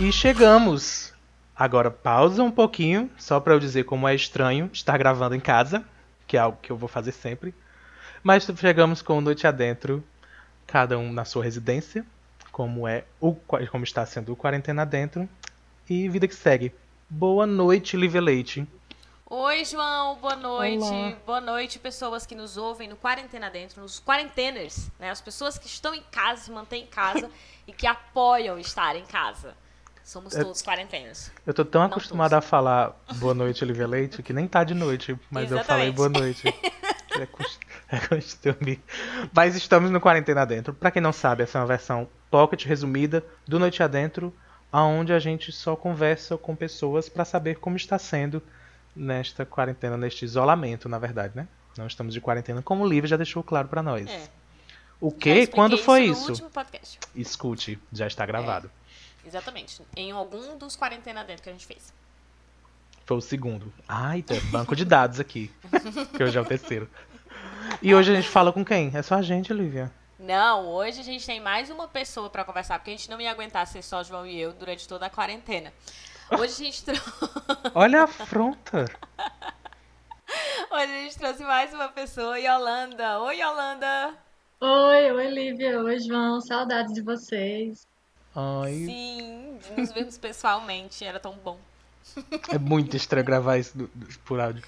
E chegamos. Agora pausa um pouquinho, só para eu dizer como é estranho estar gravando em casa, que é algo que eu vou fazer sempre. Mas chegamos com Noite Adentro, cada um na sua residência, como é o como está sendo o quarentena dentro e vida que segue. Boa noite, Live Leite. Oi, João, boa noite. Olá. Boa noite, pessoas que nos ouvem no Quarentena Dentro, nos quarenteners, né? As pessoas que estão em casa, se mantêm em casa e que apoiam estar em casa. Somos todos quarentenas. Eu tô tão acostumada a falar boa noite, Olivia Leite, que nem tá de noite, mas Exatamente. eu falei boa noite. é, é costume. Mas estamos no Quarentena Dentro. Para quem não sabe, essa é uma versão pocket resumida do Noite Adentro, aonde a gente só conversa com pessoas para saber como está sendo nesta quarentena, neste isolamento, na verdade, né? Não estamos de quarentena, como o livro já deixou claro para nós. É. O que? Quando foi isso? isso? Escute, já está gravado. É. Exatamente. Em algum dos quarentena dentro que a gente fez. Foi o segundo. Ai, tem banco de dados aqui. que hoje é o terceiro. E hoje a gente fala com quem? É só a gente, Olivia. Não, hoje a gente tem mais uma pessoa para conversar, porque a gente não ia aguentar ser só João e eu durante toda a quarentena. Hoje a gente trouxe. Olha a afronta! Hoje a gente trouxe mais uma pessoa, Yolanda. Oi, Yolanda! Oi, oi, Lívia. Oi, João. Saudades de vocês. Ai. Sim, nos vermos pessoalmente. Era tão bom. É muito estranho gravar isso do, do, por áudio.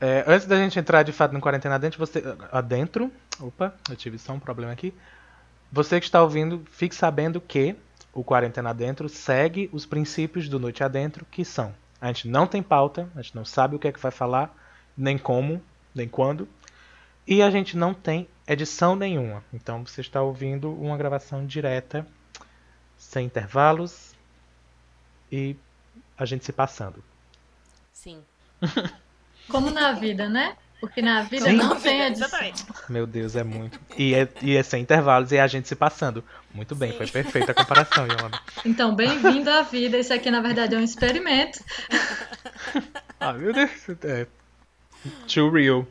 É, antes da gente entrar de fato no quarentena adentro, você. Adentro. Opa, eu tive só um problema aqui. Você que está ouvindo, fique sabendo que o Quarentena Adentro segue os princípios do Noite Adentro, que são: a gente não tem pauta, a gente não sabe o que é que vai falar, nem como, nem quando, e a gente não tem edição nenhuma. Então você está ouvindo uma gravação direta, sem intervalos e a gente se passando. Sim. Como na vida, né? Porque na vida Sim. não tem edição. Meu Deus, é muito. E é, e é sem intervalos e é a gente se passando. Muito bem, Sim. foi perfeita a comparação, Yolanda. Então, bem-vindo à vida. Isso aqui, na verdade, é um experimento. ah, meu Deus. É. Too real.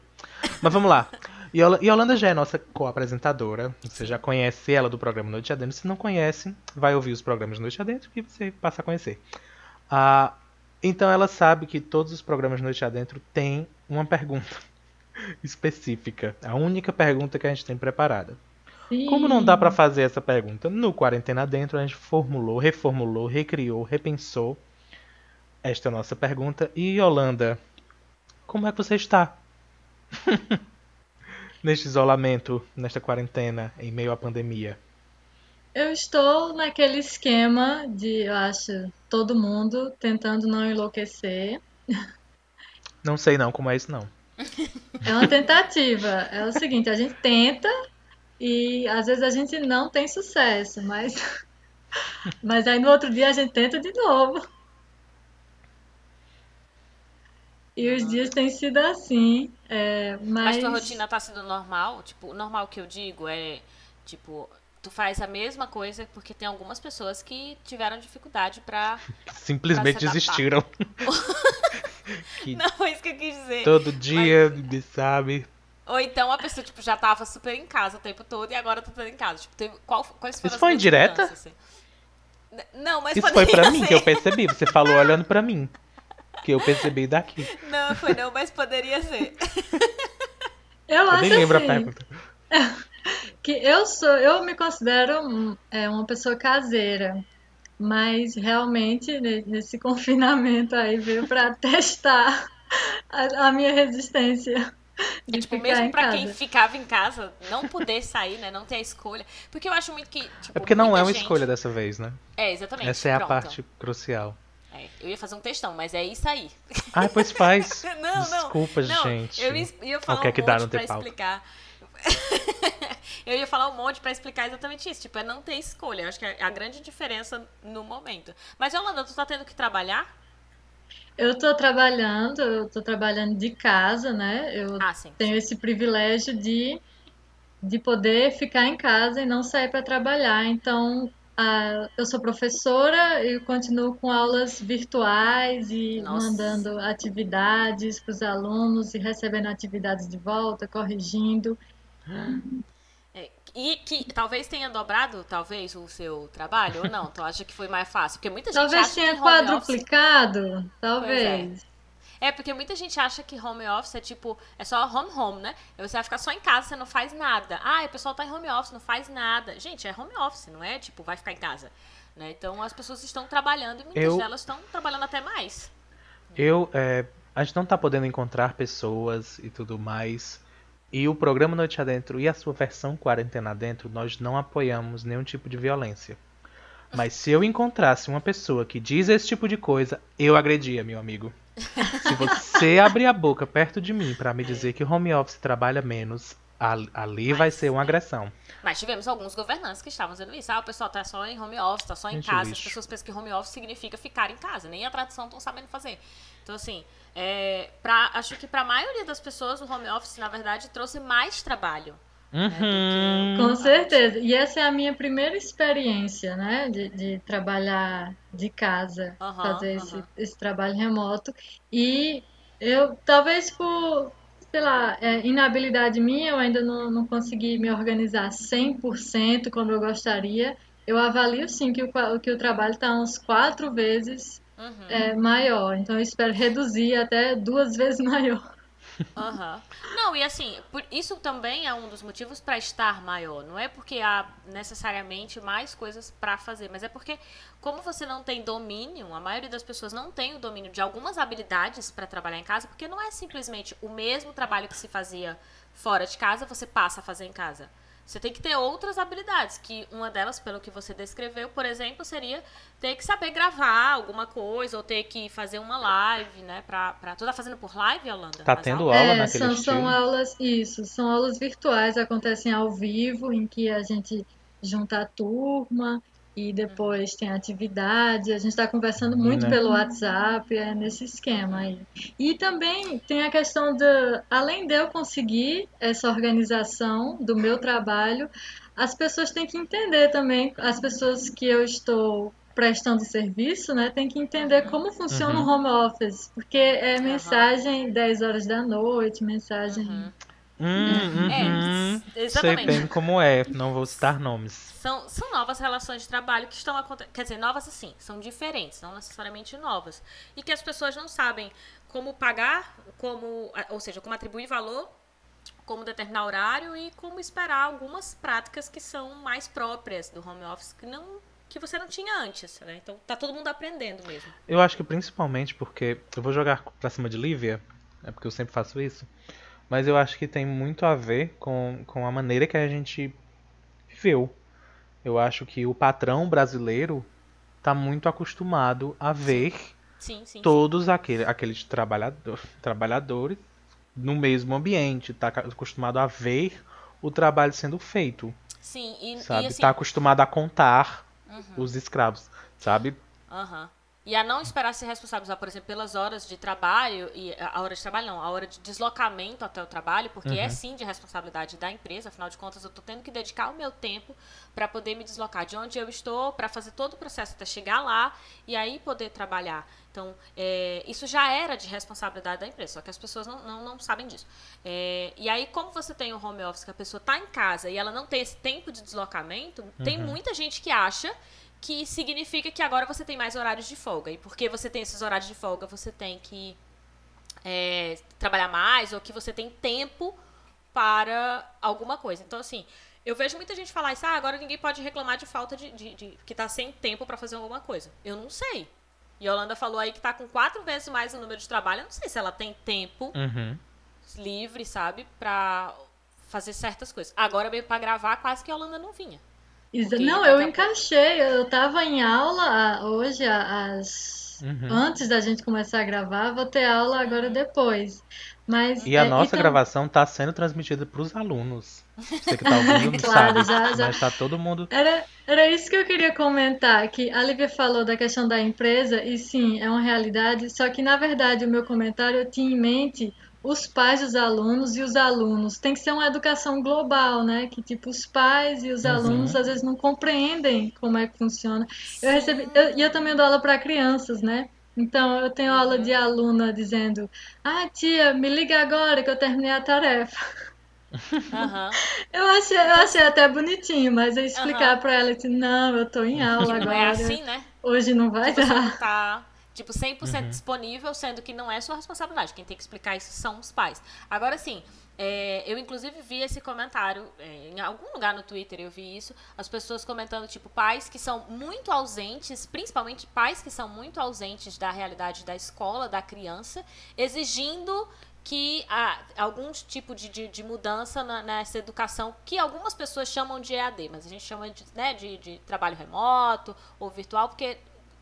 Mas vamos lá. Yolanda já é nossa co-apresentadora. Você já conhece ela do programa Noite Adentro. Se não conhece, vai ouvir os programas Noite Adentro e você passa a conhecer. Ah, então ela sabe que todos os programas Noite Adentro têm uma pergunta específica. A única pergunta que a gente tem preparada. Sim. Como não dá para fazer essa pergunta no Quarentena Dentro, a gente formulou, reformulou, recriou, repensou esta nossa pergunta. E Yolanda, como é que você está? Neste isolamento, nesta quarentena, em meio à pandemia. Eu estou naquele esquema de, eu acho, todo mundo tentando não enlouquecer. Não sei não como é isso não. É uma tentativa. É o seguinte, a gente tenta e às vezes a gente não tem sucesso, mas mas aí no outro dia a gente tenta de novo. E os dias têm sido assim. É, mas... mas tua rotina tá sendo normal? Tipo, normal que eu digo é, tipo, tu faz a mesma coisa porque tem algumas pessoas que tiveram dificuldade para simplesmente pra desistiram. Não foi isso que eu quis dizer. Todo dia, mas... sabe? Ou então a pessoa tipo já tava super em casa o tempo todo e agora tá tudo em casa. Tipo, teve, qual, quais foram Isso foi indireta? Assim? Não, mas Isso foi pra ser. mim que eu percebi. Você falou olhando pra mim. Que eu percebi daqui. Não, foi não, mas poderia ser. Eu, eu acho nem lembro assim. a pergunta. que eu sou, eu me considero é, uma pessoa caseira, mas realmente nesse confinamento aí veio para testar a, a, minha resistência. É, tipo, mesmo para quem ficava em casa, não poder sair, né? Não ter a escolha. Porque eu acho muito que. Tipo, é porque não é uma gente... escolha dessa vez, né? É, exatamente. Essa é Pronto. a parte crucial. É, eu ia fazer um textão, mas é isso aí. Ah, pois faz. não, Desculpa, não, gente. Eu ia falar um que monte pra explicar. eu ia falar um monte para explicar exatamente isso. Tipo, é não ter escolha. Eu acho que é a grande diferença no momento. Mas, Yolanda, tu tá tendo que trabalhar? Eu tô trabalhando, eu tô trabalhando de casa, né? Eu ah, sim, tenho sim. esse privilégio de, de poder ficar em casa e não sair para trabalhar. Então, ah, eu sou professora e continuo com aulas virtuais e Nossa. mandando atividades para os alunos e recebendo atividades de volta, corrigindo. É, e que talvez tenha dobrado, talvez, o seu trabalho, ou não? Tu acha que foi mais fácil? Porque muita gente talvez acha tenha que quadruplicado, office... talvez. É. porque muita gente acha que home office é tipo, é só home home, né? Você vai ficar só em casa, você não faz nada. Ah, o pessoal tá em home office, não faz nada. Gente, é home office, não é tipo, vai ficar em casa. Né? Então as pessoas estão trabalhando e muitas eu... delas estão trabalhando até mais. Eu, é, a gente não tá podendo encontrar pessoas e tudo mais e o programa Noite Adentro e a sua versão Quarentena Adentro, nós não apoiamos nenhum tipo de violência. Mas se eu encontrasse uma pessoa que diz esse tipo de coisa, eu agredia, meu amigo. Se você abrir a boca perto de mim para me dizer que home office trabalha menos, ali Mas, vai ser uma agressão. Mas tivemos alguns governantes que estavam dizendo isso. Ah, o pessoal tá só em home office, tá só em Gente, casa. As pessoas pensam que home office significa ficar em casa. Nem a tradução estão sabendo fazer. Então, assim, é, pra, acho que para a maioria das pessoas o home office, na verdade, trouxe mais trabalho. Né, uhum. Com certeza. E essa é a minha primeira experiência, né? De, de trabalhar de casa, uhum, fazer uhum. Esse, esse trabalho remoto. E eu, talvez por, sei lá, é, inabilidade minha, eu ainda não, não consegui me organizar 100% como eu gostaria. Eu avalio sim que o, que o trabalho está uns quatro vezes uhum. é, maior. Então eu espero reduzir até duas vezes maior. Uhum. Não, e assim, isso também é um dos motivos para estar maior. Não é porque há necessariamente mais coisas para fazer, mas é porque, como você não tem domínio, a maioria das pessoas não tem o domínio de algumas habilidades para trabalhar em casa, porque não é simplesmente o mesmo trabalho que se fazia fora de casa, você passa a fazer em casa. Você tem que ter outras habilidades, que uma delas, pelo que você descreveu, por exemplo, seria ter que saber gravar alguma coisa, ou ter que fazer uma live, né? Pra, pra... Tu tá fazendo por live, Yolanda? Tá tendo aula é, naquele são, estilo? São aulas, isso, são aulas virtuais, acontecem ao vivo, em que a gente junta a turma e depois tem atividade. A gente está conversando muito né? pelo WhatsApp, é nesse esquema aí. E também tem a questão de, além de eu conseguir essa organização do meu trabalho, as pessoas têm que entender também, as pessoas que eu estou prestando serviço, né, tem que entender uhum. como funciona uhum. o home office, porque é mensagem uhum. 10 horas da noite, mensagem uhum. Hum, uhum. É, exatamente. Sei bem como é, não vou citar nomes. São, são novas relações de trabalho que estão acontecendo. Quer dizer, novas assim, são diferentes, não necessariamente novas. E que as pessoas não sabem como pagar, como, ou seja, como atribuir valor, como determinar horário e como esperar algumas práticas que são mais próprias do home office que não que você não tinha antes, né? Então tá todo mundo aprendendo mesmo. Eu acho que principalmente porque eu vou jogar pra cima de Lívia, é porque eu sempre faço isso mas eu acho que tem muito a ver com, com a maneira que a gente viveu. Eu acho que o patrão brasileiro está muito acostumado a ver sim, sim, todos aquele, aqueles trabalhador, trabalhadores no mesmo ambiente, está acostumado a ver o trabalho sendo feito. Sim, e, sabe? E assim... Tá acostumado a contar uhum. os escravos, sabe? Aham. Uhum. E a não esperar ser responsabilizar, por exemplo, pelas horas de trabalho, e a hora de trabalho não, a hora de deslocamento até o trabalho, porque é uhum. é sim de responsabilidade da empresa, afinal de contas eu estou tendo que dedicar o meu tempo para poder me deslocar de onde eu estou, para fazer todo o processo até chegar lá e aí poder trabalhar. Então, é, isso já era de responsabilidade da empresa, só que as pessoas não, não, não sabem disso. É, e aí, como você tem o home office, que a pessoa está em casa e ela não tem esse tempo de deslocamento, uhum. tem muita gente que acha que significa que agora você tem mais horários de folga. E porque você tem esses horários de folga, você tem que é, trabalhar mais ou que você tem tempo para alguma coisa. Então, assim, eu vejo muita gente falar isso, ah, agora ninguém pode reclamar de falta de. de, de que está sem tempo para fazer alguma coisa. Eu não sei. E a Yolanda falou aí que está com quatro vezes mais o número de trabalho. Eu não sei se ela tem tempo uhum. livre, sabe, para fazer certas coisas. Agora, mesmo para gravar, quase que a Yolanda não vinha. Não, eu encaixei. Eu estava em aula hoje, às... Uhum. antes da gente começar a gravar. Vou ter aula agora depois. Mas, e a é, nossa então... gravação está sendo transmitida para os alunos. Você que está ouvindo não claro, sabe, já, já. mas está todo mundo... Era, era isso que eu queria comentar, que a Lívia falou da questão da empresa, e sim, é uma realidade, só que, na verdade, o meu comentário eu tinha em mente os pais dos alunos e os alunos. Tem que ser uma educação global, né? Que tipo os pais e os uhum. alunos às vezes não compreendem como é que funciona. Eu recebi, eu, e eu também dou aula para crianças, né? Então eu tenho aula de aluna dizendo: "Ah, tia, me liga agora que eu terminei a tarefa". Uhum. Eu, achei, eu achei até bonitinho, mas eu explicar uhum. pra ela, não, eu tô em aula agora. Não é assim, né? Hoje não vai tipo, dar. Você tá, tipo, 100% uhum. disponível, sendo que não é sua responsabilidade. Quem tem que explicar isso são os pais. Agora, sim, é, eu inclusive vi esse comentário é, em algum lugar no Twitter, eu vi isso, as pessoas comentando tipo pais que são muito ausentes, principalmente pais que são muito ausentes da realidade da escola, da criança, exigindo que há algum tipo de, de, de mudança na, nessa educação que algumas pessoas chamam de EAD, mas a gente chama de, né, de, de trabalho remoto ou virtual, porque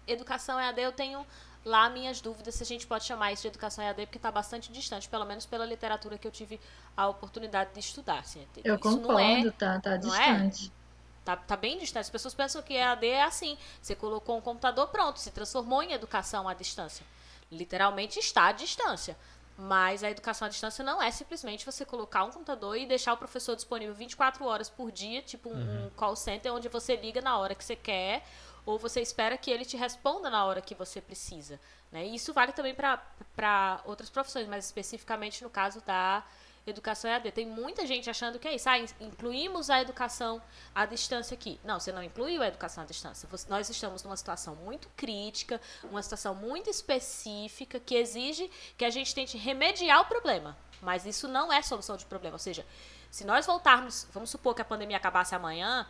educação EAD eu tenho lá minhas dúvidas se a gente pode chamar isso de educação EAD, porque está bastante distante, pelo menos pela literatura que eu tive a oportunidade de estudar. Assim, eu isso concordo, é, tá, tá é? distante. É? Tá, tá bem distante. As pessoas pensam que EAD é assim. Você colocou um computador, pronto, se transformou em educação à distância. Literalmente está à distância. Mas a educação à distância não é simplesmente você colocar um computador e deixar o professor disponível 24 horas por dia, tipo um, uhum. call center onde você liga na hora que você quer ou você espera que ele te responda na hora que você precisa. Né? E isso vale também para outras profissões, mas especificamente no caso da educação EAD. Tem muita gente achando que é isso. Ah, incluímos a educação à distância aqui. Não, você não incluiu a educação à distância. Nós estamos numa situação muito crítica, uma situação muito específica que exige que a gente tente remediar o problema. Mas isso não é solução de problema. Ou seja, se nós voltarmos, vamos supor que a pandemia acabasse amanhã,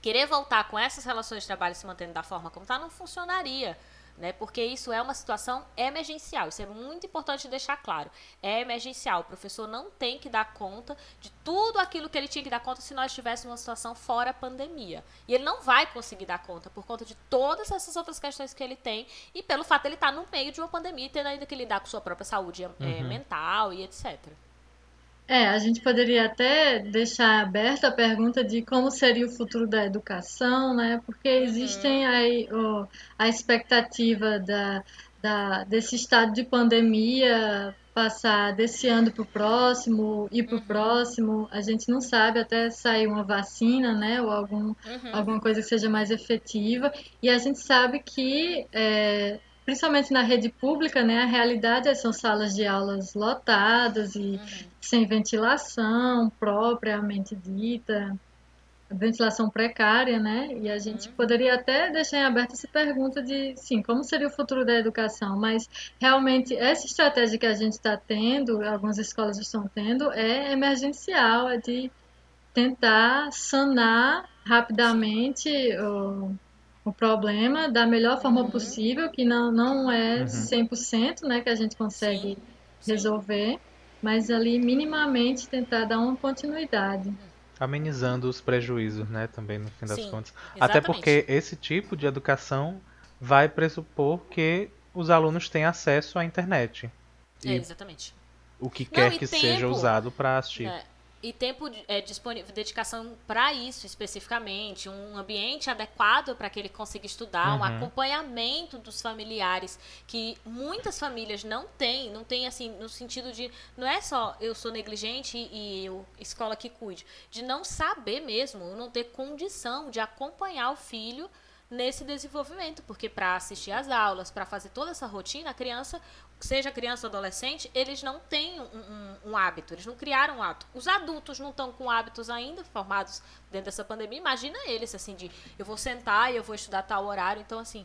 querer voltar com essas relações de trabalho se mantendo da forma como está não funcionaria né? Porque isso é uma situação emergencial. Isso é muito importante deixar claro. É emergencial. O professor não tem que dar conta de tudo aquilo que ele tinha que dar conta se nós tivéssemos uma situação fora pandemia. E ele não vai conseguir dar conta por conta de todas essas outras questões que ele tem e pelo fato de ele estar no meio de uma pandemia e tendo ainda que lidar com sua própria saúde é, uhum. mental e etc. É, a gente poderia até deixar aberta a pergunta de como seria o futuro da educação, né? Porque uhum. existem aí oh, a expectativa da, da, desse estado de pandemia passar desse ano para o próximo, ir para o uhum. próximo. A gente não sabe até sair uma vacina, né? Ou algum, uhum. alguma coisa que seja mais efetiva. E a gente sabe que é, principalmente na rede pública, né, a realidade é, são salas de aulas lotadas e uhum. sem ventilação propriamente dita, ventilação precária, né? E a gente uhum. poderia até deixar em aberto essa pergunta de, sim, como seria o futuro da educação? Mas realmente essa estratégia que a gente está tendo, algumas escolas estão tendo, é emergencial, é de tentar sanar rapidamente o problema da melhor forma uhum. possível, que não, não é uhum. 100% né, que a gente consegue Sim. resolver, Sim. mas ali minimamente tentar dar uma continuidade. Amenizando os prejuízos, né, também no fim das Sim, contas. Exatamente. Até porque esse tipo de educação vai pressupor que os alunos têm acesso à internet. É, exatamente. O que quer não, que tempo, seja usado para assistir. É e tempo é, disponível, dedicação para isso especificamente, um ambiente adequado para que ele consiga estudar, uhum. um acompanhamento dos familiares que muitas famílias não têm, não tem assim no sentido de não é só eu sou negligente e eu, escola que cuide, de não saber mesmo, não ter condição de acompanhar o filho nesse desenvolvimento, porque para assistir às aulas, para fazer toda essa rotina, a criança, seja criança ou adolescente, eles não têm um, um, um, hábito, eles não criaram um hábito. Os adultos não estão com hábitos ainda formados dentro dessa pandemia. Imagina eles, assim, de eu vou sentar e eu vou estudar tal horário. Então, assim,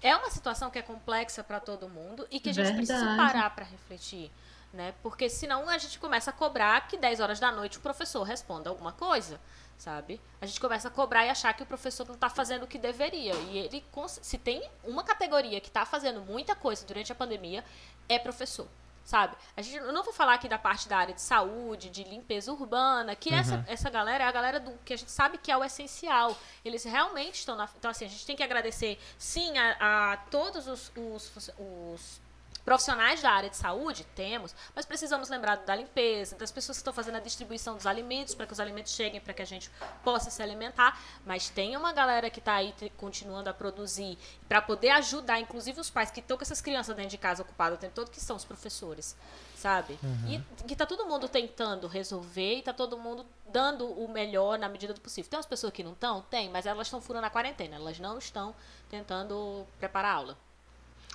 é uma situação que é complexa para todo mundo e que a gente Verdade. precisa parar para refletir. Né? Porque senão a gente começa a cobrar que 10 horas da noite o professor responda alguma coisa sabe? A gente começa a cobrar e achar que o professor não está fazendo o que deveria. E ele, se tem uma categoria que está fazendo muita coisa durante a pandemia, é professor. Sabe? A gente, eu não vou falar aqui da parte da área de saúde, de limpeza urbana, que uhum. essa, essa galera é a galera do que a gente sabe que é o essencial. Eles realmente estão na. Então, assim, a gente tem que agradecer, sim, a, a todos os, os, os Profissionais da área de saúde, temos, mas precisamos lembrar da limpeza, das pessoas que estão fazendo a distribuição dos alimentos, para que os alimentos cheguem, para que a gente possa se alimentar. Mas tem uma galera que está aí continuando a produzir, para poder ajudar, inclusive os pais que estão com essas crianças dentro de casa ocupadas o tempo todo, que são os professores, sabe? Uhum. E que está todo mundo tentando resolver e está todo mundo dando o melhor na medida do possível. Tem umas pessoas que não estão? Tem, mas elas estão furando a quarentena, elas não estão tentando preparar a aula.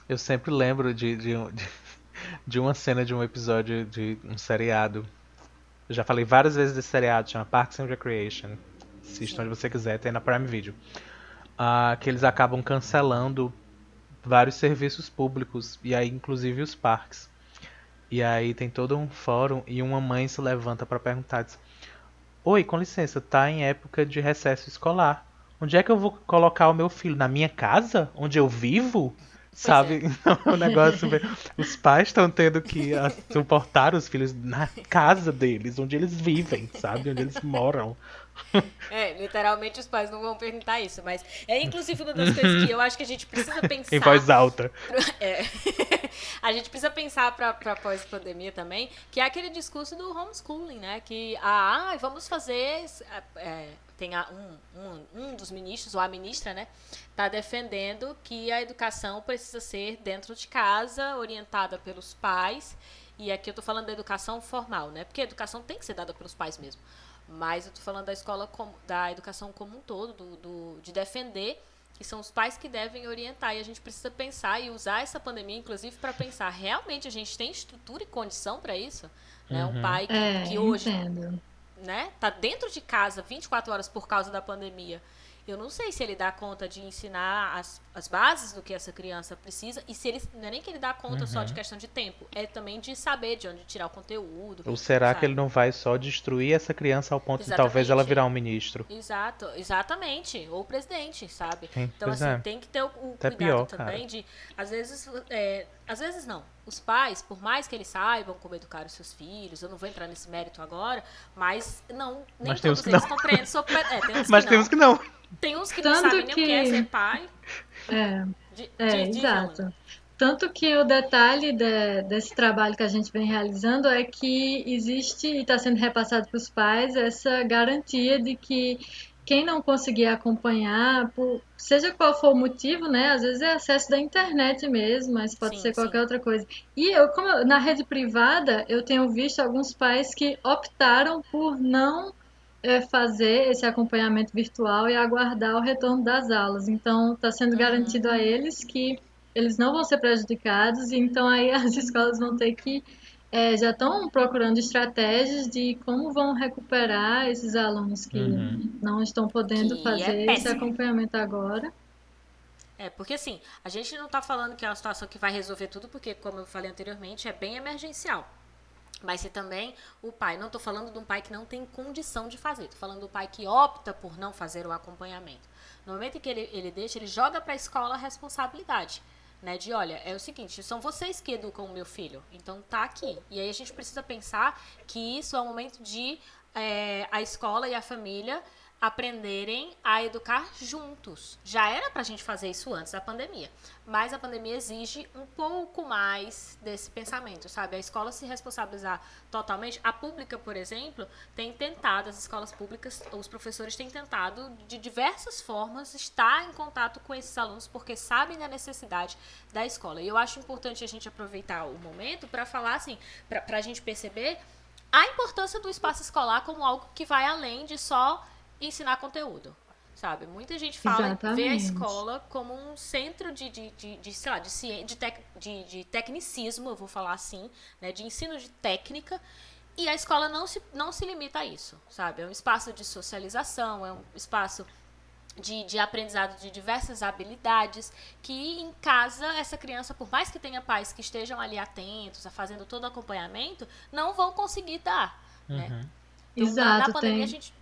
Eu sempre lembro de, de, de, uma cena de um episódio de um seriado Eu já falei várias vezes desse seriado, chama Parks and Recreation. Assista onde você quiser, tem na Prime Video. Uh, que eles acabam cancelando vários serviços públicos, e aí inclusive os parques. E aí tem todo um fórum e uma mãe se levanta para perguntar: diz, Oi, com licença, tá em época de recesso escolar. Onde é que eu vou colocar o meu filho? Na minha casa? Onde eu vivo? Sabe? É. É um negócio. Os pais estão tendo que suportar os filhos na casa deles, onde eles vivem, sabe? Onde eles moram. É, literalmente os pais não vão perguntar isso, mas é inclusive uma das coisas que eu acho que a gente precisa pensar. Em voz alta. É, a gente precisa pensar para pós-pandemia também, que é aquele discurso do homeschooling, né? Que, ah, vamos fazer. É, tem um, um, um dos ministros, ou a ministra, né? Está defendendo que a educação precisa ser dentro de casa, orientada pelos pais. E aqui eu estou falando da educação formal, né? Porque a educação tem que ser dada pelos pais mesmo. Mas eu estou falando da escola, como, da educação como um todo, do, do, de defender que são os pais que devem orientar. E a gente precisa pensar e usar essa pandemia, inclusive, para pensar, realmente a gente tem estrutura e condição para isso? Né? Um uhum. pai que, é, que hoje né, tá dentro de casa 24 horas por causa da pandemia eu não sei se ele dá conta de ensinar as, as bases do que essa criança precisa e se ele não é nem que ele dá conta uhum. só de uhum. questão de tempo, é também de saber de onde tirar o conteúdo. Ou será sabe? que ele não vai só destruir essa criança ao ponto exatamente. de talvez ela virar um ministro? Exato, exatamente, ou presidente, sabe? Sim, então assim, é. tem que ter o, o cuidado pior, também cara. de às vezes é, às vezes não. Os pais, por mais que eles saibam como educar os seus filhos, eu não vou entrar nesse mérito agora, mas não, nem mas todos eles compreendem sobre. É, tem mas que temos que não. Tem uns que Tanto não sabem que... nem o que é ser pai. É, de, é de, de exato. Tanto que o detalhe de, desse trabalho que a gente vem realizando é que existe e está sendo repassado para os pais essa garantia de que quem não conseguir acompanhar, por, seja qual for o motivo, né? Às vezes é acesso da internet mesmo, mas pode sim, ser qualquer sim. outra coisa. E eu, como eu, na rede privada, eu tenho visto alguns pais que optaram por não é fazer esse acompanhamento virtual e aguardar o retorno das aulas. Então, está sendo uhum. garantido a eles que eles não vão ser prejudicados, e então aí as escolas vão ter que é, já estão procurando estratégias de como vão recuperar esses alunos que uhum. não estão podendo que é fazer é esse acompanhamento agora. É, porque assim, a gente não está falando que é uma situação que vai resolver tudo, porque, como eu falei anteriormente, é bem emergencial. Mas se também o pai, não estou falando de um pai que não tem condição de fazer, estou falando do pai que opta por não fazer o acompanhamento. No momento em que ele, ele deixa, ele joga para a escola a responsabilidade. Né, de olha, é o seguinte, são vocês que educam o meu filho, então tá aqui. E aí a gente precisa pensar que isso é um momento de é, a escola e a família aprenderem a educar juntos. Já era para a gente fazer isso antes da pandemia, mas a pandemia exige um pouco mais desse pensamento, sabe? A escola se responsabilizar totalmente. A pública, por exemplo, tem tentado, as escolas públicas, os professores têm tentado de diversas formas estar em contato com esses alunos porque sabem da necessidade da escola. E eu acho importante a gente aproveitar o momento para falar assim, para a gente perceber a importância do espaço escolar como algo que vai além de só ensinar conteúdo. Sabe? Muita gente fala, Exatamente. vê a escola como um centro de, de, de, de sei lá, de, de, tec, de, de tecnicismo, eu vou falar assim, né? de ensino de técnica. E a escola não se, não se limita a isso, sabe? É um espaço de socialização, é um espaço de, de aprendizado de diversas habilidades que em casa essa criança, por mais que tenha pais que estejam ali atentos, a fazendo todo o acompanhamento, não vão conseguir dar. Né? Uhum. Né? Então, Exato, na pandemia tem... a gente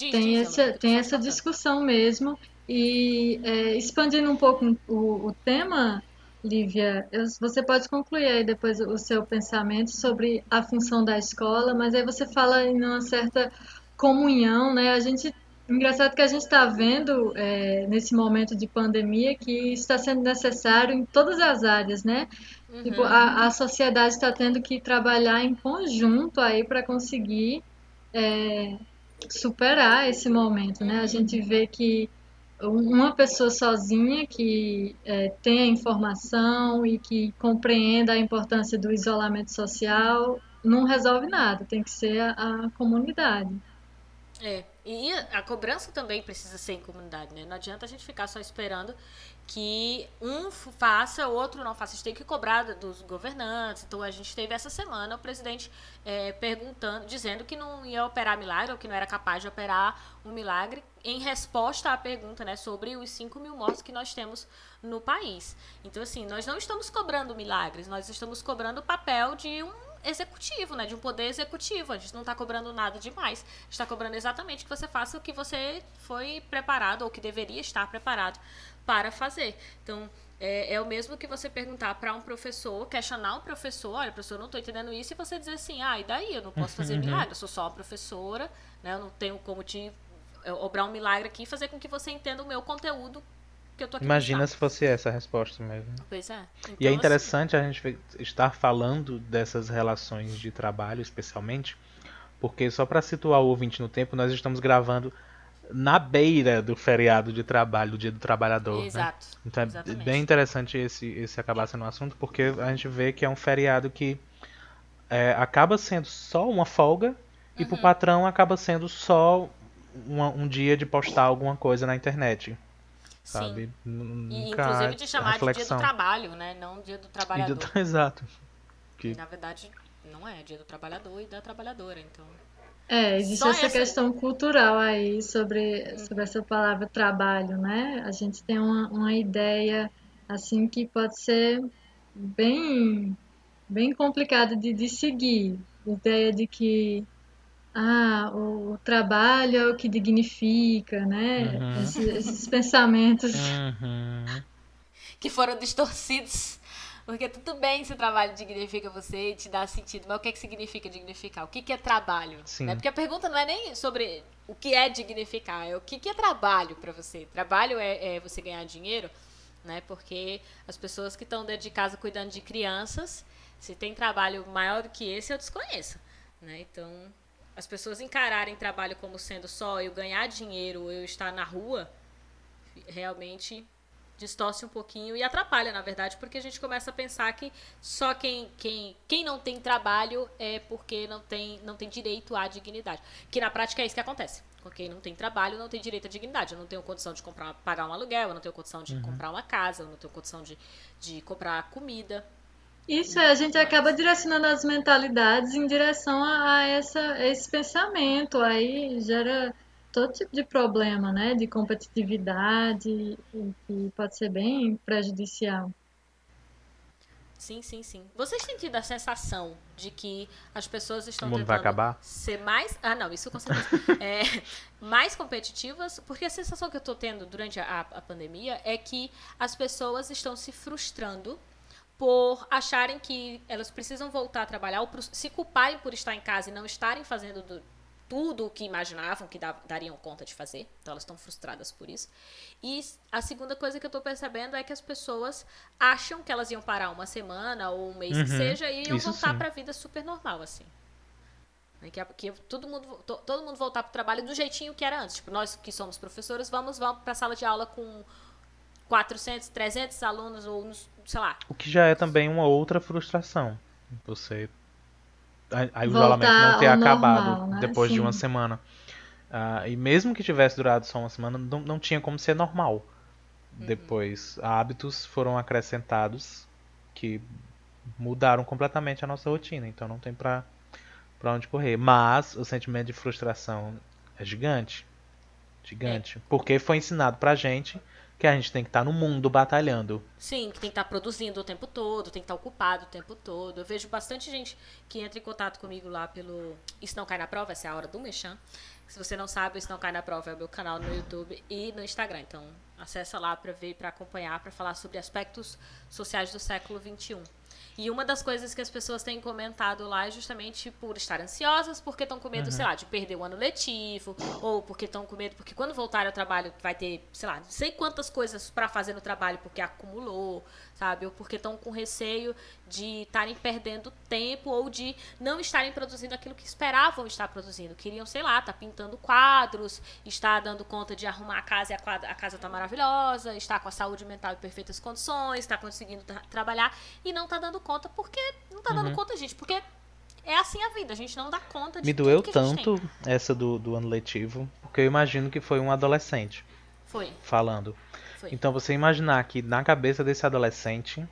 Diz, tem essa, tem essa discussão mesmo. E é, expandindo um pouco o, o tema, Lívia, eu, você pode concluir aí depois o seu pensamento sobre a função da escola, mas aí você fala em uma certa comunhão, né? A gente, engraçado que a gente está vendo é, nesse momento de pandemia que está sendo necessário em todas as áreas, né? Uhum. Tipo, a, a sociedade está tendo que trabalhar em conjunto aí para conseguir é, superar esse momento, né? A gente vê que uma pessoa sozinha que é, tenha informação e que compreenda a importância do isolamento social não resolve nada, tem que ser a, a comunidade. É, e a cobrança também precisa ser em comunidade, né? Não adianta a gente ficar só esperando que um faça, outro não faça. A gente tem que cobrar dos governantes. Então, a gente teve essa semana o presidente é, perguntando, dizendo que não ia operar milagre, ou que não era capaz de operar um milagre, em resposta à pergunta né, sobre os 5 mil mortos que nós temos no país. Então, assim, nós não estamos cobrando milagres, nós estamos cobrando o papel de um executivo, né? De um poder executivo. A gente não está cobrando nada demais. A gente está cobrando exatamente que você faça o que você foi preparado ou que deveria estar preparado para fazer. Então, é, é o mesmo que você perguntar para um professor, questionar um professor, olha, professor, eu não estou entendendo isso, e você dizer assim, ah, e daí? Eu não posso fazer uhum. milagre, eu sou só uma professora, né? Eu não tenho como te obrar um milagre aqui e fazer com que você entenda o meu conteúdo que eu tô aqui Imagina se fosse essa a resposta mesmo. Pois é. Então, e é então, interessante assim... a gente estar falando dessas relações de trabalho, especialmente, porque só para situar o ouvinte no tempo, nós estamos gravando na beira do feriado de trabalho, do Dia do Trabalhador. Né? Exato. Né? Então é exatamente. bem interessante esse, esse acabar sendo um assunto, porque a gente vê que é um feriado que é, acaba sendo só uma folga uhum. e pro patrão acaba sendo só uma, um dia de postar alguma coisa na internet sabe? Sim. E, inclusive de chamar reflexão. de dia do trabalho, né? Não dia do trabalhador. Do... Exato. Que... Na verdade, não é, é dia do trabalhador e da trabalhadora, então... É, existe essa, essa, questão cultural aí sobre, sobre essa palavra trabalho, né? A gente tem uma, uma ideia, assim, que pode ser bem, bem complicada de, de seguir. A ideia de que ah, o trabalho é o que dignifica, né? Uhum. Esses, esses, pensamentos. Uhum. Que foram distorcidos. Porque tudo bem se o trabalho dignifica você e te dá sentido, mas o que, é que significa dignificar? O que, que é trabalho? Né? Porque a pergunta não é nem sobre o que é dignificar, é o que, que é trabalho para você. Trabalho é, é, você ganhar dinheiro, né? Porque as pessoas que estão dentro de casa cuidando de crianças, se tem trabalho maior do que esse, eu desconheço. Né? Então, as pessoas encararem trabalho como sendo só eu ganhar dinheiro, eu estar na rua, realmente distorce um pouquinho e atrapalha, na verdade, porque a gente começa a pensar que só quem, quem, quem não tem trabalho é porque não tem, não tem direito à dignidade. Que na prática é isso que acontece. Quem não tem trabalho, não tem direito à dignidade. Eu não tenho condição de comprar, pagar um aluguel, eu não tenho condição de uhum. comprar uma casa, eu não tenho condição de, de comprar comida. Isso, a gente acaba direcionando as mentalidades em direção a, essa, a esse pensamento, aí gera todo tipo de problema, né, de competitividade, que pode ser bem prejudicial. Sim, sim, sim. Vocês têm tido a sensação de que as pessoas estão o mundo vai acabar? ser mais. Ah, não, isso com certeza. é, mais competitivas, porque a sensação que eu estou tendo durante a, a pandemia é que as pessoas estão se frustrando por acharem que elas precisam voltar a trabalhar, ou por se culparem por estar em casa e não estarem fazendo do, tudo o que imaginavam que dariam conta de fazer. Então elas estão frustradas por isso. E a segunda coisa que eu estou percebendo é que as pessoas acham que elas iam parar uma semana ou um mês uhum, que seja e iam voltar para a vida super normal assim. Né, que, que todo mundo todo mundo voltar para o trabalho do jeitinho que era antes. Tipo, nós que somos professores vamos vamos para a sala de aula com 400, 300 alunos ou sei lá. O que já é também uma outra frustração. Você aí o isolamento não ter acabado normal, né? depois Sim. de uma semana. Uh, e mesmo que tivesse durado só uma semana, não, não tinha como ser normal. Uhum. Depois, hábitos foram acrescentados que mudaram completamente a nossa rotina. Então não tem pra, pra onde correr. Mas o sentimento de frustração é gigante. Gigante. É. Porque foi ensinado pra gente que a gente tem que estar tá no mundo batalhando. Sim, que tem que estar tá produzindo o tempo todo, tem que estar tá ocupado o tempo todo. Eu vejo bastante gente que entra em contato comigo lá pelo Isso Não Cai na Prova, essa é a hora do Mechan. Se você não sabe, Isso Não Cai na Prova é o meu canal no YouTube e no Instagram. Então, acessa lá para ver, para acompanhar, para falar sobre aspectos sociais do século XXI. E uma das coisas que as pessoas têm comentado lá é justamente por estar ansiosas, porque estão com medo, uhum. sei lá, de perder o ano letivo, ou porque estão com medo, porque quando voltar ao trabalho vai ter, sei lá, não sei quantas coisas para fazer no trabalho porque acumulou, sabe? Ou porque estão com receio de estarem perdendo tempo ou de não estarem produzindo aquilo que esperavam estar produzindo. Queriam, sei lá, estar tá pintando quadros, estar dando conta de arrumar a casa e a, quadra, a casa está maravilhosa, estar com a saúde mental em perfeitas condições, estar conseguindo tra trabalhar e não está dando conta porque não está dando uhum. conta, gente, porque é assim a vida, a gente não dá conta de Me doeu tanto essa do, do ano letivo, porque eu imagino que foi um adolescente. Foi. Falando. Foi. Então você imaginar que na cabeça desse adolescente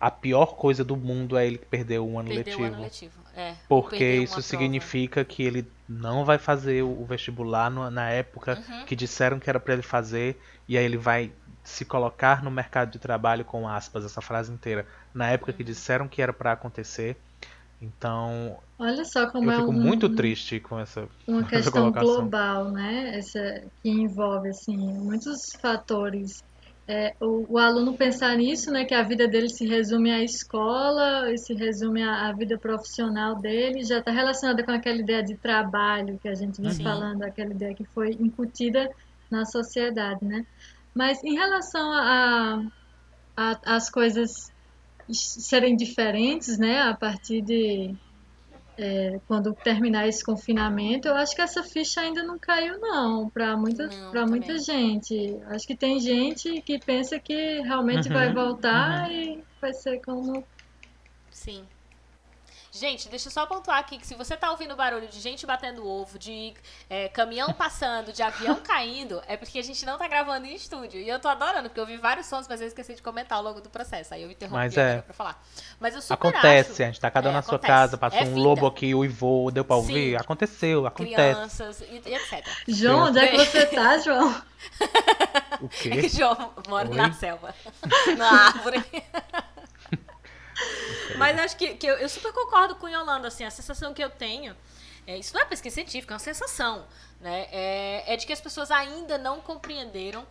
a pior coisa do mundo é ele perder um ano Perdeu letivo. o ano letivo. É, porque isso prova. significa que ele não vai fazer o vestibular no, na época Uhum. que disseram que era para ele fazer e aí ele vai se colocar no mercado de trabalho com aspas essa frase inteira na época que Uhum. disseram que era para acontecer. Então, Olha só como eu é fico um- muito triste com essa uma essa questão colocação. global, né? Essa que envolve assim muitos fatores. É, o, o aluno pensar nisso, né? Que a vida dele se resume à escola e se resume à, à vida profissional dele, já está relacionada com aquela ideia de trabalho que a gente vem Uhum. falando, aquela ideia que foi incutida na sociedade, né? Mas em relação a, a, as coisas serem diferentes, né? A partir de é, quando terminar esse confinamento, eu acho que essa ficha ainda não caiu, não, para muita, para muita gente. Acho que tem gente que pensa que realmente vai Uhum, voltar e vai ser como. Sim. Gente, deixa eu só pontuar aqui que se você tá ouvindo barulho de gente batendo ovo, de é, caminhão passando, de avião caindo, é porque a gente não tá gravando em estúdio. E eu tô adorando, porque eu vi vários sons, mas eu esqueci de comentar ao longo do processo. Aí eu interrompi Mas é. pra falar. Mas eu super Acontece, acho, a gente tá cada um É, na sua acontece. casa, passou É um lobo aqui, uivou, deu pra Sim. ouvir? Aconteceu, acontece. crianças e, e etc. João, onde é que você tá, João? O É quê? que João mora Oi? na selva, na árvore. Mas acho que, que eu, eu super concordo com Yolanda, assim, a sensação que eu tenho, é, isso não é pesquisa científica, é uma sensação, né? É, é de que as pessoas ainda não compreenderam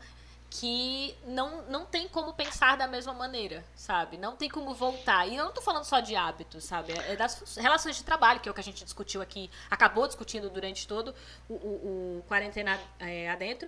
que não, não tem como pensar da mesma maneira, sabe? Não tem como voltar. E eu não tô falando só de hábitos, sabe? É das fun- relações de trabalho, que é o que a gente discutiu aqui, acabou discutindo durante todo o, o, o quarentena é, adentro.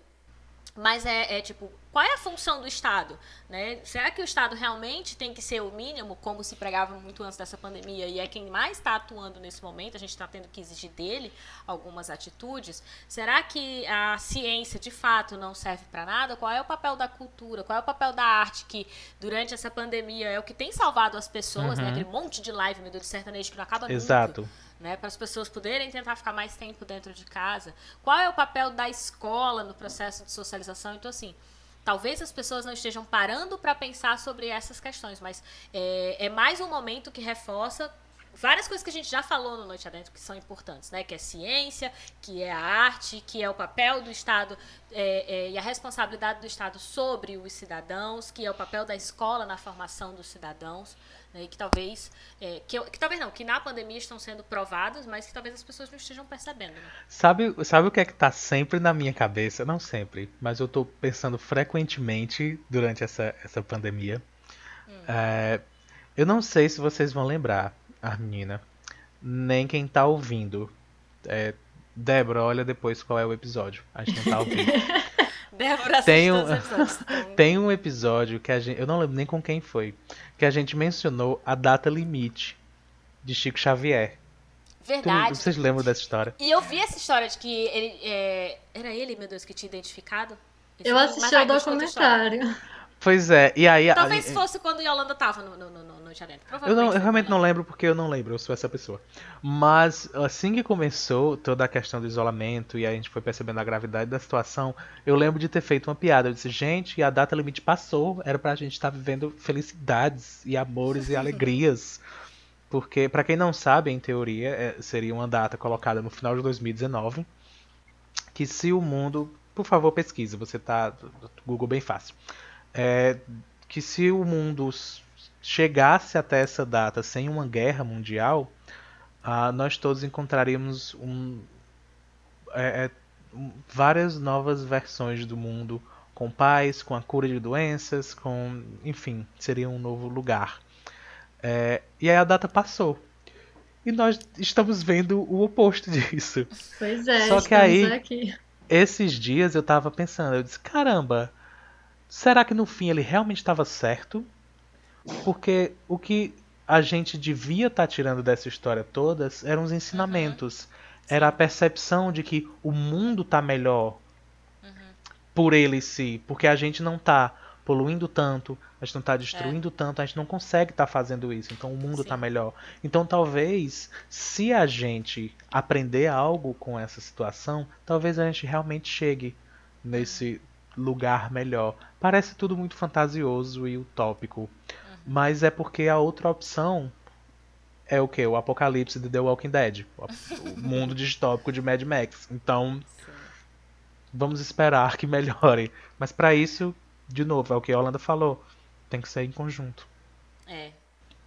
Mas é, é, tipo, qual é a função do Estado? Né? Será que o Estado realmente tem que ser o mínimo, como se pregava muito antes dessa pandemia, e é quem mais está atuando nesse momento? A gente está tendo que exigir dele algumas atitudes. Será que a ciência de fato não serve para nada? Qual é o papel da cultura? Qual é o papel da arte que durante essa pandemia é o que tem salvado as pessoas, né? Uhum. Aquele monte de live, meu Deus, de sertanejo que não acaba nunca Exato. Né, para as pessoas poderem tentar ficar mais tempo dentro de casa. Qual é o papel da escola no processo de socialização? Então, assim, talvez as pessoas não estejam parando para pensar sobre essas questões, mas é, é mais um momento que reforça várias coisas que a gente já falou no Noite Adentro que são importantes, né? Que é ciência, que é a arte, que é o papel do Estado é, é, e a responsabilidade do Estado sobre os cidadãos, que é o papel da escola na formação dos cidadãos, né? Que talvez, é, que, que talvez não, que na pandemia estão sendo provados, mas que talvez as pessoas não estejam percebendo. Né? Sabe, sabe o que é que tá sempre na minha cabeça? Não sempre, mas eu tô pensando frequentemente durante essa, essa pandemia. É, eu não sei se vocês vão lembrar, a menina, nem quem tá ouvindo. É, Débora, olha depois qual é o episódio. A gente não tá ouvindo. Débora Tem um- Tem um episódio que a gente. Eu não lembro nem com quem foi. Que a gente mencionou a data limite de Chico Xavier. Tu- Verdade. vocês lembram dessa história? E eu vi essa história de que ele. é, Era ele, meu Deus, que tinha identificado? Esse Eu assisti ao documentário. Pois é, e aí. a- Talvez fosse quando Yolanda tava no, no, no Noite Adentro. Eu, não, eu realmente não lembro porque eu não lembro, eu sou essa pessoa. Mas assim que começou toda a questão do isolamento e a gente foi percebendo a gravidade da situação, eu lembro de ter feito uma piada. Eu disse, gente, a data limite passou, era pra gente estar vivendo felicidades e amores e alegrias. Porque, pra quem não sabe, em teoria, é- seria uma data colocada no final de 2019. Que se o mundo. Por favor, pesquisa, você tá. Google bem fácil. É, que se o mundo chegasse até essa data sem uma guerra mundial, ah, nós todos encontraríamos um, é, é, um- várias novas versões do mundo com paz, com a cura de doenças, com, enfim, seria um novo lugar. É, e aí a data passou. E nós estamos vendo o oposto disso. Pois é, Só que aí- aqui. Esses dias eu tava pensando, eu disse, caramba, será que no fim ele realmente estava certo? Porque o que a gente devia estar tirando dessa história toda eram os ensinamentos. Era a percepção de que o mundo tá melhor por ele em si, porque a gente não tá poluindo tanto, a gente não tá destruindo é. tanto, a gente não consegue estar tá fazendo isso. Então o mundo está melhor. Então talvez, se a gente aprender algo com essa situação, talvez a gente realmente chegue nesse lugar melhor. Parece tudo muito fantasioso e utópico. Mas é porque a outra opção é o que? O apocalipse de The Walking Dead. O mundo distópico de Mad Max. Então, vamos esperar que melhore. Mas para isso, de novo, é o que a Holanda falou. Tem que ser em conjunto. É.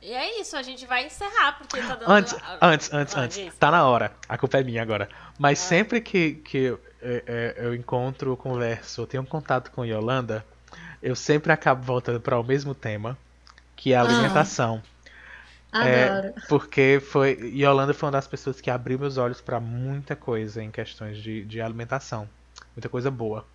E é isso, a gente vai encerrar, porque tá dando... Antes, antes, antes, ah, antes. Tá na hora. A culpa é minha agora. Mas ah. sempre que, que é, é, eu encontro, converso, tenho um contato com Yolanda, eu sempre acabo voltando para o mesmo tema, que é a ah. alimentação. Ah. É, porque foi. Yolanda foi uma das pessoas que abriu meus olhos para muita coisa em questões de, de alimentação. Muita coisa boa.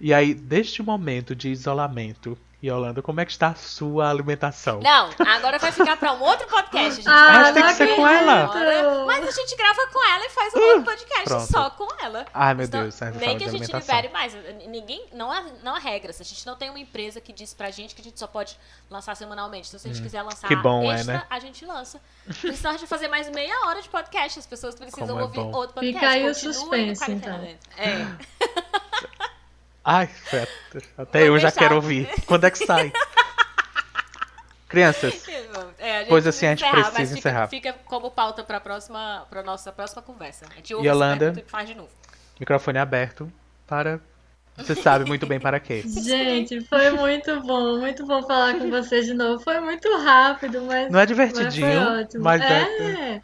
E aí, deste momento de isolamento, Yolanda, como é que está a sua alimentação? Não, agora vai ficar para um outro podcast. A gente ah, mas tem que ser com ela. mas a gente grava com ela e faz um outro podcast Pronto. só com ela. Ai, meu então, Deus. Nem que a gente libere mais. Ninguém, não há, não há regras. A gente não tem uma empresa que diz pra gente que a gente só pode lançar semanalmente. Então, se a gente hum, quiser lançar que bom extra, é, né? a gente lança. Precisamos de fazer mais meia hora de podcast. As pessoas precisam é ouvir outro podcast. Fica aí o suspense, então. É. Ai, até Vou eu já quero ouvir. Quando é que sai? Crianças. É, pois assim, a gente encerrar, precisa fica, encerrar. Fica como pauta para próxima, para nossa próxima conversa. A gente ouve Yolanda, e faz de novo. Microfone aberto para você sabe muito bem para quê. Gente, foi muito bom, muito bom falar com vocês de novo. Foi muito rápido, mas. Não é divertidinho, mas, mas é. é...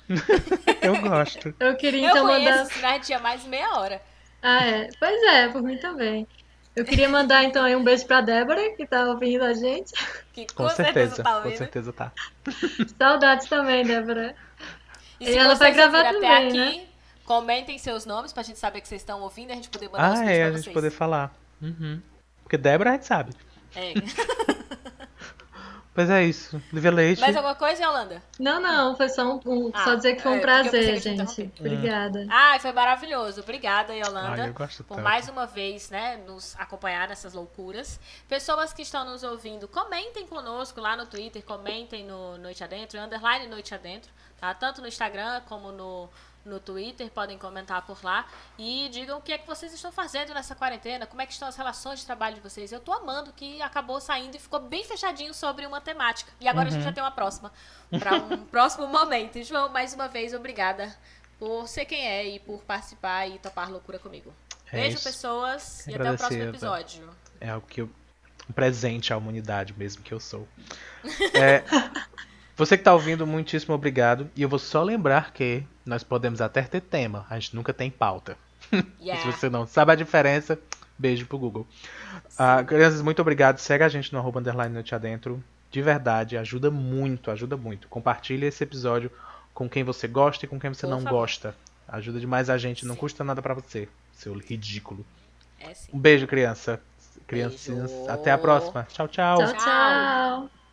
Eu gosto. Eu queria então eu mandar. Eu tinha mais meia hora. Ah, é. Pois é, por mim também. Eu queria mandar então aí um beijo pra Débora, que tá ouvindo a gente. Que com, com certeza, certeza tá Com certeza tá. Saudades também, Débora. E, e ela vai gravar também, até aqui, né? Comentem seus nomes pra gente saber que vocês estão ouvindo e a gente poder mandar ah, é, a gente poder falar. Uhum. Porque Débora a gente sabe. É. Pois é isso. Livia Leite. Mais alguma coisa, Yolanda? Não, não. Foi só, um, um ah, só dizer que foi um é, prazer, gente. Obrigada. Ah, foi maravilhoso. Obrigada, Yolanda. Gosto por tanto. mais uma vez, né, nos acompanhar nessas loucuras. Pessoas que estão nos ouvindo, comentem conosco lá no Twitter, comentem no Noite Adentro, underline Noite Adentro, tá? Tanto no Instagram como no no Twitter, podem comentar por lá e digam o que é que vocês estão fazendo nessa quarentena, como é que estão as relações de trabalho de vocês. Eu tô amando que acabou saindo e ficou bem fechadinho sobre uma temática. E agora uhum. a gente uhum. já tem uma próxima para um próximo momento. João, mais uma vez, obrigada por ser quem é e por participar e topar loucura comigo. É Beijo, isso. pessoas, e até o próximo episódio. É algo que eu um presente à humanidade mesmo que eu sou. É, você que está ouvindo, muitíssimo obrigado. E eu vou só lembrar que nós podemos até ter tema, a gente nunca tem pauta. Yeah. Se você não sabe a diferença, beijo pro Google. Uh, crianças, muito obrigado. Segue a gente no arroba underline noite adentro. De verdade, ajuda muito, ajuda muito. Compartilhe esse episódio com quem você gosta e com quem você Por não favor. gosta. Ajuda demais a gente, não custa nada para você, seu ridículo. É, um beijo, criança. Crianças, até a próxima. Tchau, tchau. Tchau, tchau.